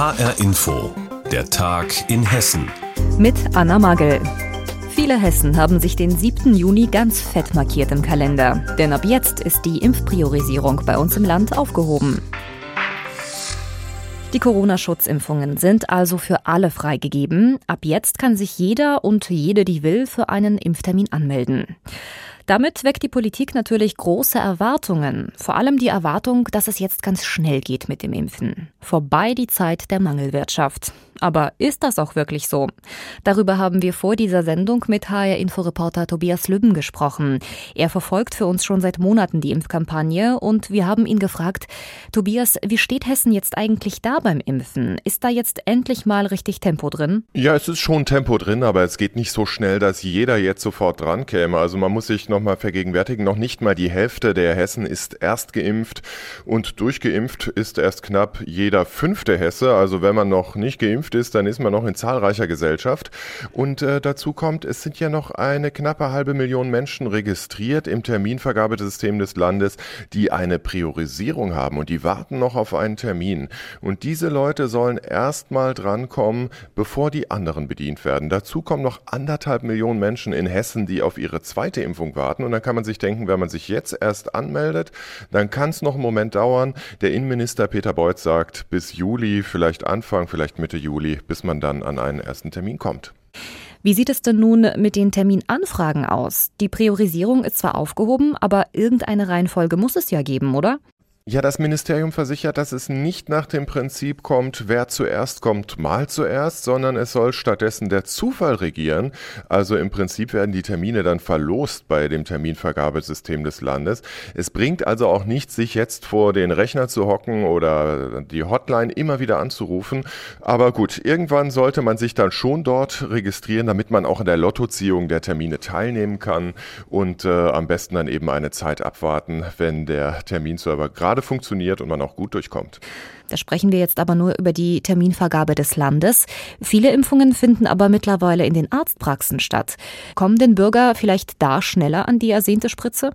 HR Info, der Tag in Hessen. Mit Anna Magel. Viele Hessen haben sich den 7. Juni ganz fett markiert im Kalender. Denn ab jetzt ist die Impfpriorisierung bei uns im Land aufgehoben. Die Corona-Schutzimpfungen sind also für alle freigegeben. Ab jetzt kann sich jeder und jede, die will, für einen Impftermin anmelden. Damit weckt die Politik natürlich große Erwartungen. Vor allem die Erwartung, dass es jetzt ganz schnell geht mit dem Impfen. Vorbei die Zeit der Mangelwirtschaft. Aber ist das auch wirklich so? Darüber haben wir vor dieser Sendung mit HR-Inforeporter Tobias Lübben gesprochen. Er verfolgt für uns schon seit Monaten die Impfkampagne und wir haben ihn gefragt, Tobias, wie steht Hessen jetzt eigentlich da beim Impfen? Ist da jetzt endlich mal richtig Tempo drin? Ja, es ist schon Tempo drin, aber es geht nicht so schnell, dass jeder jetzt sofort dran käme. Also man muss sich nochmal vergegenwärtigen, noch nicht mal die Hälfte der Hessen ist erst geimpft und durchgeimpft ist erst knapp jeder fünfte Hesse. Also wenn man noch nicht geimpft ist, dann ist man noch in zahlreicher Gesellschaft. Und äh, dazu kommt, es sind ja noch eine knappe halbe Million Menschen registriert im Terminvergabesystem des Landes, die eine Priorisierung haben und die warten noch auf einen Termin. Und diese Leute sollen erstmal drankommen, bevor die anderen bedient werden. Dazu kommen noch anderthalb Millionen Menschen in Hessen, die auf ihre zweite Impfung warten. Und dann kann man sich denken, wenn man sich jetzt erst anmeldet, dann kann es noch einen Moment dauern. Der Innenminister Peter Beuth sagt, bis Juli, vielleicht Anfang, vielleicht Mitte Juli Juli, bis man dann an einen ersten Termin kommt. Wie sieht es denn nun mit den Terminanfragen aus? Die Priorisierung ist zwar aufgehoben, aber irgendeine Reihenfolge muss es ja geben, oder? Ja, das Ministerium versichert, dass es nicht nach dem Prinzip kommt, wer zuerst kommt, mal zuerst, sondern es soll stattdessen der Zufall regieren. Also im Prinzip werden die Termine dann verlost bei dem Terminvergabesystem des Landes. Es bringt also auch nichts, sich jetzt vor den Rechner zu hocken oder die Hotline immer wieder anzurufen. Aber gut, irgendwann sollte man sich dann schon dort registrieren, damit man auch in der Lottoziehung der Termine teilnehmen kann und äh, am besten dann eben eine Zeit abwarten, wenn der Terminserver gerade gerade funktioniert und man auch gut durchkommt. Da sprechen wir jetzt aber nur über die Terminvergabe des Landes. Viele Impfungen finden aber mittlerweile in den Arztpraxen statt. Kommen denn Bürger vielleicht da schneller an die ersehnte Spritze?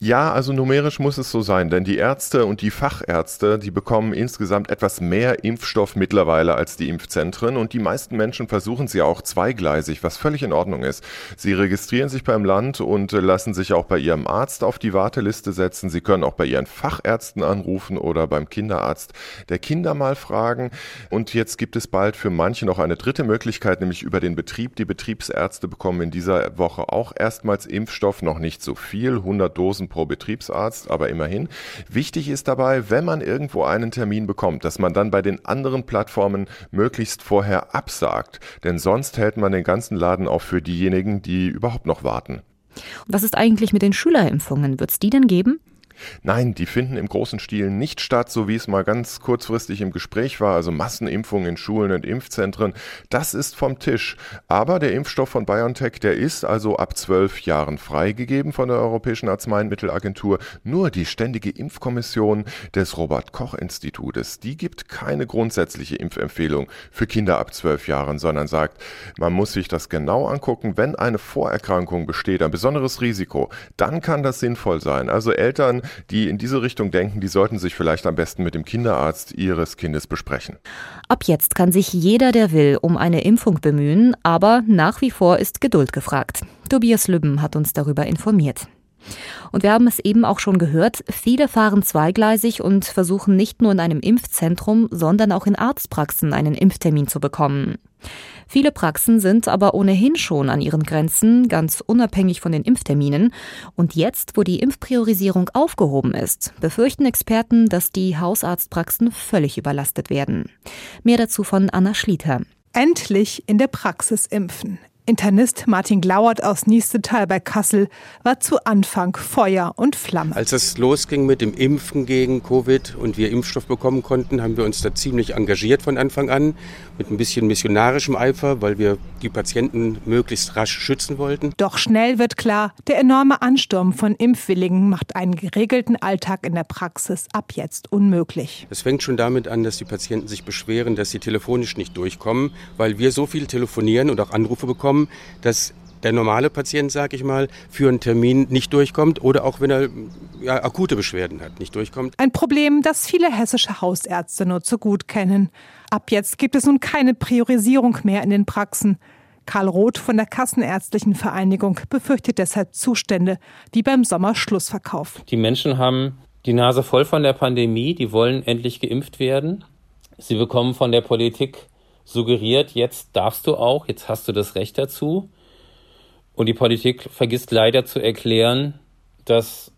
Ja, also numerisch muss es so sein, denn die Ärzte und die Fachärzte, die bekommen insgesamt etwas mehr Impfstoff mittlerweile als die Impfzentren und die meisten Menschen versuchen sie auch zweigleisig, was völlig in Ordnung ist. Sie registrieren sich beim Land und lassen sich auch bei ihrem Arzt auf die Warteliste setzen. Sie können auch bei ihren Fachärzten anrufen oder beim Kinderarzt der Kinder mal fragen. Und jetzt gibt es bald für manche noch eine dritte Möglichkeit, nämlich über den Betrieb. Die Betriebsärzte bekommen in dieser Woche auch erstmals Impfstoff, noch nicht so viel, 100 Dosen pro Betriebsarzt, aber immerhin. Wichtig ist dabei, wenn man irgendwo einen Termin bekommt, dass man dann bei den anderen Plattformen möglichst vorher absagt, denn sonst hält man den ganzen Laden auch für diejenigen, die überhaupt noch warten. Was ist eigentlich mit den Schülerimpfungen? Wird es die denn geben? Nein, die finden im großen Stil nicht statt, so wie es mal ganz kurzfristig im Gespräch war, also Massenimpfungen in Schulen und Impfzentren. Das ist vom Tisch. Aber der Impfstoff von BioNTech, der ist also ab zwölf Jahren freigegeben von der Europäischen Arzneimittelagentur. Nur die Ständige Impfkommission des Robert-Koch-Institutes, die gibt keine grundsätzliche Impfempfehlung für Kinder ab zwölf Jahren, sondern sagt, man muss sich das genau angucken. Wenn eine Vorerkrankung besteht, ein besonderes Risiko, dann kann das sinnvoll sein. Also Eltern, die in diese Richtung denken, die sollten sich vielleicht am besten mit dem Kinderarzt ihres Kindes besprechen. Ab jetzt kann sich jeder, der will, um eine Impfung bemühen, aber nach wie vor ist Geduld gefragt. Tobias Lübben hat uns darüber informiert. Und wir haben es eben auch schon gehört, viele fahren zweigleisig und versuchen nicht nur in einem Impfzentrum, sondern auch in Arztpraxen einen Impftermin zu bekommen. Viele Praxen sind aber ohnehin schon an ihren Grenzen, ganz unabhängig von den Impfterminen. Und jetzt, wo die Impfpriorisierung aufgehoben ist, befürchten Experten, dass die Hausarztpraxen völlig überlastet werden. Mehr dazu von Anna Schlieter. Endlich in der Praxis impfen. Internist Martin Glauert aus Niestetal bei Kassel war zu Anfang Feuer und Flamme. Als es losging mit dem Impfen gegen Covid und wir Impfstoff bekommen konnten, haben wir uns da ziemlich engagiert von Anfang an, mit ein bisschen missionarischem Eifer, weil wir die Patienten möglichst rasch schützen wollten. Doch schnell wird klar, der enorme Ansturm von Impfwilligen macht einen geregelten Alltag in der Praxis ab jetzt unmöglich. Es fängt schon damit an, dass die Patienten sich beschweren, dass sie telefonisch nicht durchkommen, weil wir so viel telefonieren und auch Anrufe bekommen, dass der normale Patient, sag ich mal, für einen Termin nicht durchkommt oder auch wenn er ja, akute Beschwerden hat, nicht durchkommt. Ein Problem, das viele hessische Hausärzte nur zu gut kennen. Ab jetzt gibt es nun keine Priorisierung mehr in den Praxen. Karl Roth von der Kassenärztlichen Vereinigung befürchtet deshalb Zustände wie beim Sommerschlussverkauf. Die Menschen haben die Nase voll von der Pandemie, die wollen endlich geimpft werden. Sie bekommen von der Politik suggeriert, jetzt darfst du auch, jetzt hast du das Recht dazu. Und die Politik vergisst leider zu erklären, dass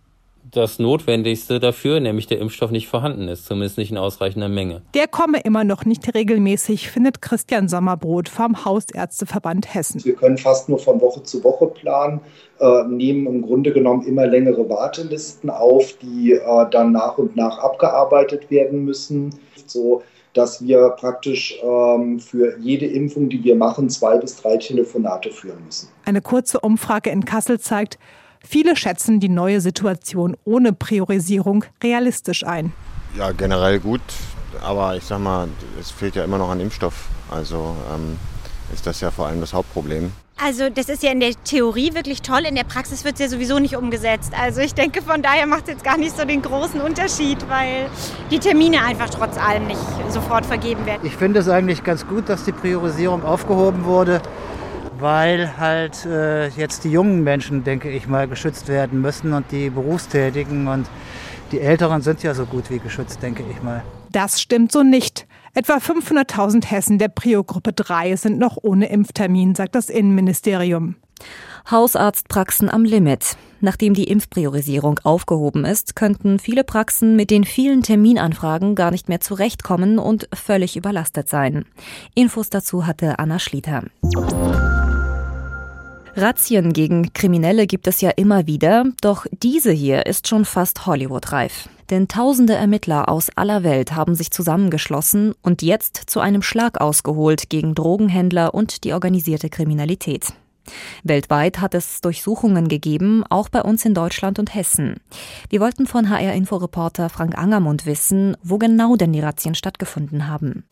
das Notwendigste dafür, nämlich der Impfstoff, nicht vorhanden ist, zumindest nicht in ausreichender Menge. Der komme immer noch nicht regelmäßig, findet Christian Sommerbrot vom Hausärzteverband Hessen. Wir können fast nur von Woche zu Woche planen, äh, nehmen im Grunde genommen immer längere Wartelisten auf, die äh, dann nach und nach abgearbeitet werden müssen. So dass wir praktisch ähm, für jede Impfung, die wir machen, zwei bis drei Telefonate führen müssen. Eine kurze Umfrage in Kassel zeigt, viele schätzen die neue Situation ohne Priorisierung realistisch ein. Ja, generell gut, aber ich sag mal, es fehlt ja immer noch an Impfstoff. Also ähm, ist das ja vor allem das Hauptproblem. Also das ist ja in der Theorie wirklich toll, in der Praxis wird es ja sowieso nicht umgesetzt. Also ich denke, von daher macht es jetzt gar nicht so den großen Unterschied, weil die Termine einfach trotz allem nicht sofort vergeben werden. Ich finde es eigentlich ganz gut, dass die Priorisierung aufgehoben wurde, weil halt äh, jetzt die jungen Menschen, denke ich mal, geschützt werden müssen und die Berufstätigen und die Älteren sind ja so gut wie geschützt, denke ich mal. Das stimmt so nicht. Etwa 500.000 Hessen der Prio-Gruppe 3 sind noch ohne Impftermin, sagt das Innenministerium. Hausarztpraxen am Limit. Nachdem die Impfpriorisierung aufgehoben ist, könnten viele Praxen mit den vielen Terminanfragen gar nicht mehr zurechtkommen und völlig überlastet sein. Infos dazu hatte Anna Schlieter. Razzien gegen Kriminelle gibt es ja immer wieder, doch diese hier ist schon fast Hollywood-reif. Denn tausende Ermittler aus aller Welt haben sich zusammengeschlossen und jetzt zu einem Schlag ausgeholt gegen Drogenhändler und die organisierte Kriminalität. Weltweit hat es Durchsuchungen gegeben, auch bei uns in Deutschland und Hessen. Wir wollten von HR-Inforeporter Frank Angermund wissen, wo genau denn die Razzien stattgefunden haben.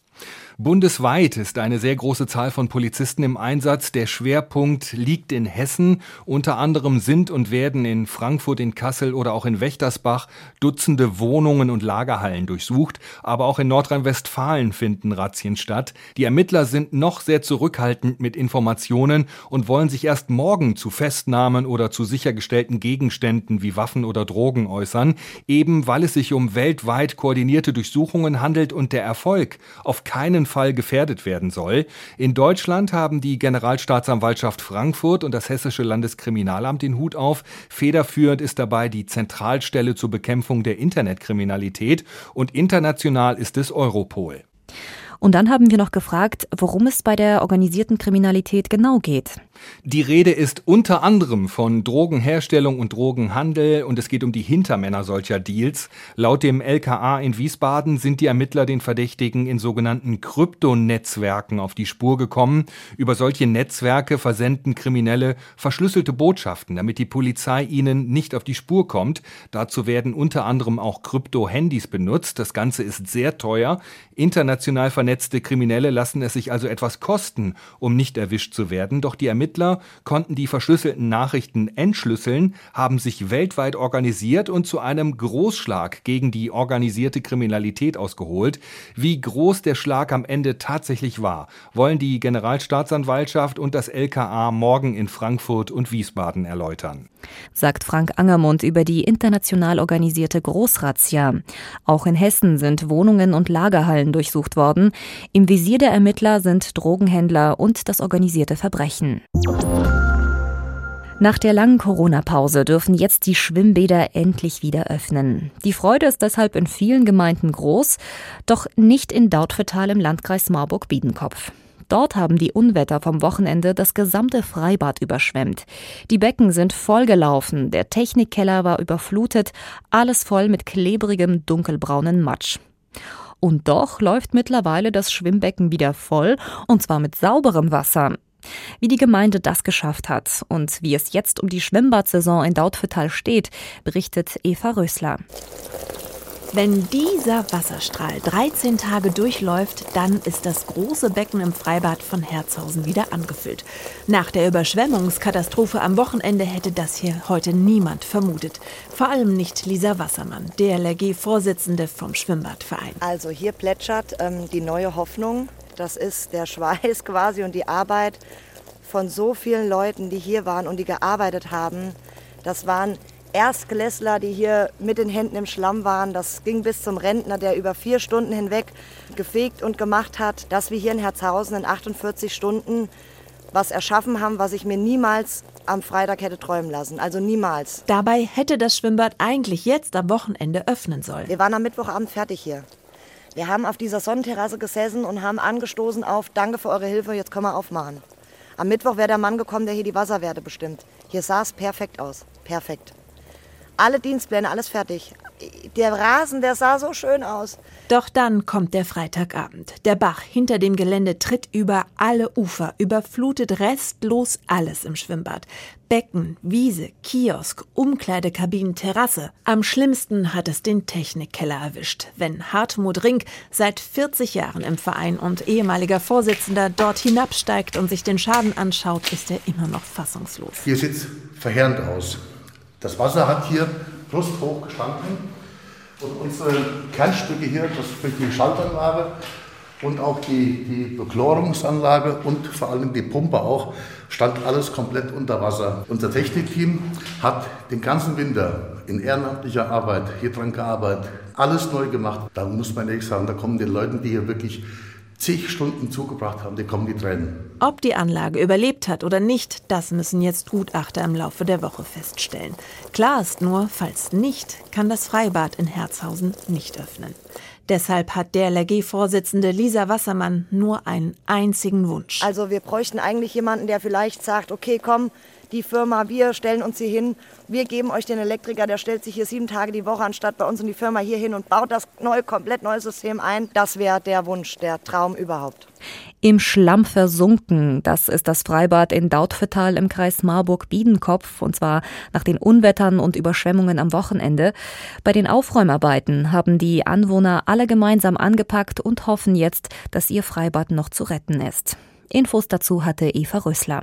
Bundesweit ist eine sehr große Zahl von Polizisten im Einsatz. Der Schwerpunkt liegt in Hessen. Unter anderem sind und werden in Frankfurt, in Kassel oder auch in Wächtersbach Dutzende Wohnungen und Lagerhallen durchsucht. Aber auch in Nordrhein-Westfalen finden Razzien statt. Die Ermittler sind noch sehr zurückhaltend mit Informationen und wollen sich erst morgen zu Festnahmen oder zu sichergestellten Gegenständen wie Waffen oder Drogen äußern, eben weil es sich um weltweit koordinierte Durchsuchungen handelt und der Erfolg auf keinen Fall gefährdet werden soll. In Deutschland haben die Generalstaatsanwaltschaft Frankfurt und das Hessische Landeskriminalamt den Hut auf. Federführend ist dabei die Zentralstelle zur Bekämpfung der Internetkriminalität und international ist es Europol. Und dann haben wir noch gefragt, worum es bei der organisierten Kriminalität genau geht. Die Rede ist unter anderem von Drogenherstellung und Drogenhandel und es geht um die Hintermänner solcher Deals. Laut dem LKA in Wiesbaden sind die Ermittler den Verdächtigen in sogenannten Kryptonetzwerken auf die Spur gekommen. Über solche Netzwerke versenden Kriminelle verschlüsselte Botschaften, damit die Polizei ihnen nicht auf die Spur kommt. Dazu werden unter anderem auch Krypto-Handys benutzt. Das Ganze ist sehr teuer. International vernetzte Kriminelle lassen es sich also etwas kosten, um nicht erwischt zu werden. Doch die Ermittler konnten die verschlüsselten Nachrichten entschlüsseln, haben sich weltweit organisiert und zu einem Großschlag gegen die organisierte Kriminalität ausgeholt. Wie groß der Schlag am Ende tatsächlich war, wollen die Generalstaatsanwaltschaft und das LKA morgen in Frankfurt und Wiesbaden erläutern. Sagt Frank Angermund über die international organisierte Großrazzia. Auch in Hessen sind Wohnungen und Lagerhallen durchsucht worden. Im Visier der Ermittler sind Drogenhändler und das organisierte Verbrechen. Nach der langen Corona-Pause dürfen jetzt die Schwimmbäder endlich wieder öffnen. Die Freude ist deshalb in vielen Gemeinden groß, doch nicht in Dautphetal im Landkreis Marburg-Biedenkopf. Dort haben die Unwetter vom Wochenende das gesamte Freibad überschwemmt. Die Becken sind vollgelaufen, der Technikkeller war überflutet, alles voll mit klebrigem dunkelbraunen Matsch. Und doch läuft mittlerweile das Schwimmbecken wieder voll, und zwar mit sauberem Wasser. Wie die Gemeinde das geschafft hat und wie es jetzt um die Schwimmbadsaison in Dautphetal steht, berichtet Eva Rösler. Wenn dieser Wasserstrahl 13 Tage durchläuft, dann ist das große Becken im Freibad von Herzhausen wieder angefüllt. Nach der Überschwemmungskatastrophe am Wochenende hätte das hier heute niemand vermutet. Vor allem nicht Lisa Wassermann, DLRG-Vorsitzende vom Schwimmbadverein. Also hier plätschert ähm, die neue Hoffnung. Das ist der Schweiß quasi und die Arbeit von so vielen Leuten, die hier waren und die gearbeitet haben. Das waren Erstklässler, die hier mit den Händen im Schlamm waren. Das ging bis zum Rentner, der über vier Stunden hinweg gefegt und gemacht hat, dass wir hier in Herzhausen in 48 Stunden was erschaffen haben, was ich mir niemals am Freitag hätte träumen lassen. Also niemals. Dabei hätte das Schwimmbad eigentlich jetzt am Wochenende öffnen sollen. Wir waren am Mittwochabend fertig hier. Wir haben auf dieser Sonnenterrasse gesessen und haben angestoßen auf Danke für eure Hilfe, jetzt können wir aufmachen. Am Mittwoch wäre der Mann gekommen, der hier die Wasserwerte bestimmt. Hier sah es perfekt aus. Perfekt. Alle Dienstpläne, alles fertig. Der Rasen, der sah so schön aus. Doch dann kommt der Freitagabend. Der Bach hinter dem Gelände tritt über alle Ufer, überflutet restlos alles im Schwimmbad. Becken, Wiese, Kiosk, Umkleidekabinen, Terrasse. Am schlimmsten hat es den Technikkeller erwischt. Wenn Hartmut Rink, seit 40 Jahren im Verein und ehemaliger Vorsitzender, dort hinabsteigt und sich den Schaden anschaut, ist er immer noch fassungslos. Hier sieht es verheerend aus. Das Wasser hat hier brusthoch gestanden und unsere Kernstücke hier, das ist die Schaltanlage und auch die, die Bechlorungsanlage und vor allem die Pumpe auch, stand alles komplett unter Wasser. Unser Technikteam hat den ganzen Winter in ehrenamtlicher Arbeit hier dran gearbeitet, alles neu gemacht. Da muss man ehrlich sagen, da kommen die Leute, die hier wirklich zig Stunden zugebracht haben, die kommen die Tränen. Ob die Anlage überlebt hat oder nicht, das müssen jetzt Gutachter im Laufe der Woche feststellen. Klar ist nur, falls nicht, kann das Freibad in Herzhausen nicht öffnen. Deshalb hat der LRG-Vorsitzende Lisa Wassermann nur einen einzigen Wunsch. Also wir bräuchten eigentlich jemanden, der vielleicht sagt, okay, komm, die Firma, wir stellen uns hier hin, wir geben euch den Elektriker, der stellt sich hier sieben Tage die Woche anstatt bei uns in die Firma hier hin und baut das neue, komplett neue System ein. Das wäre der Wunsch, der Traum überhaupt. Im Schlamm versunken, das ist das Freibad in Dautphetal im Kreis Marburg-Biedenkopf, und zwar nach den Unwettern und Überschwemmungen am Wochenende. Bei den Aufräumarbeiten haben die Anwohner alle gemeinsam angepackt und hoffen jetzt, dass ihr Freibad noch zu retten ist. Infos dazu hatte Eva Rösler.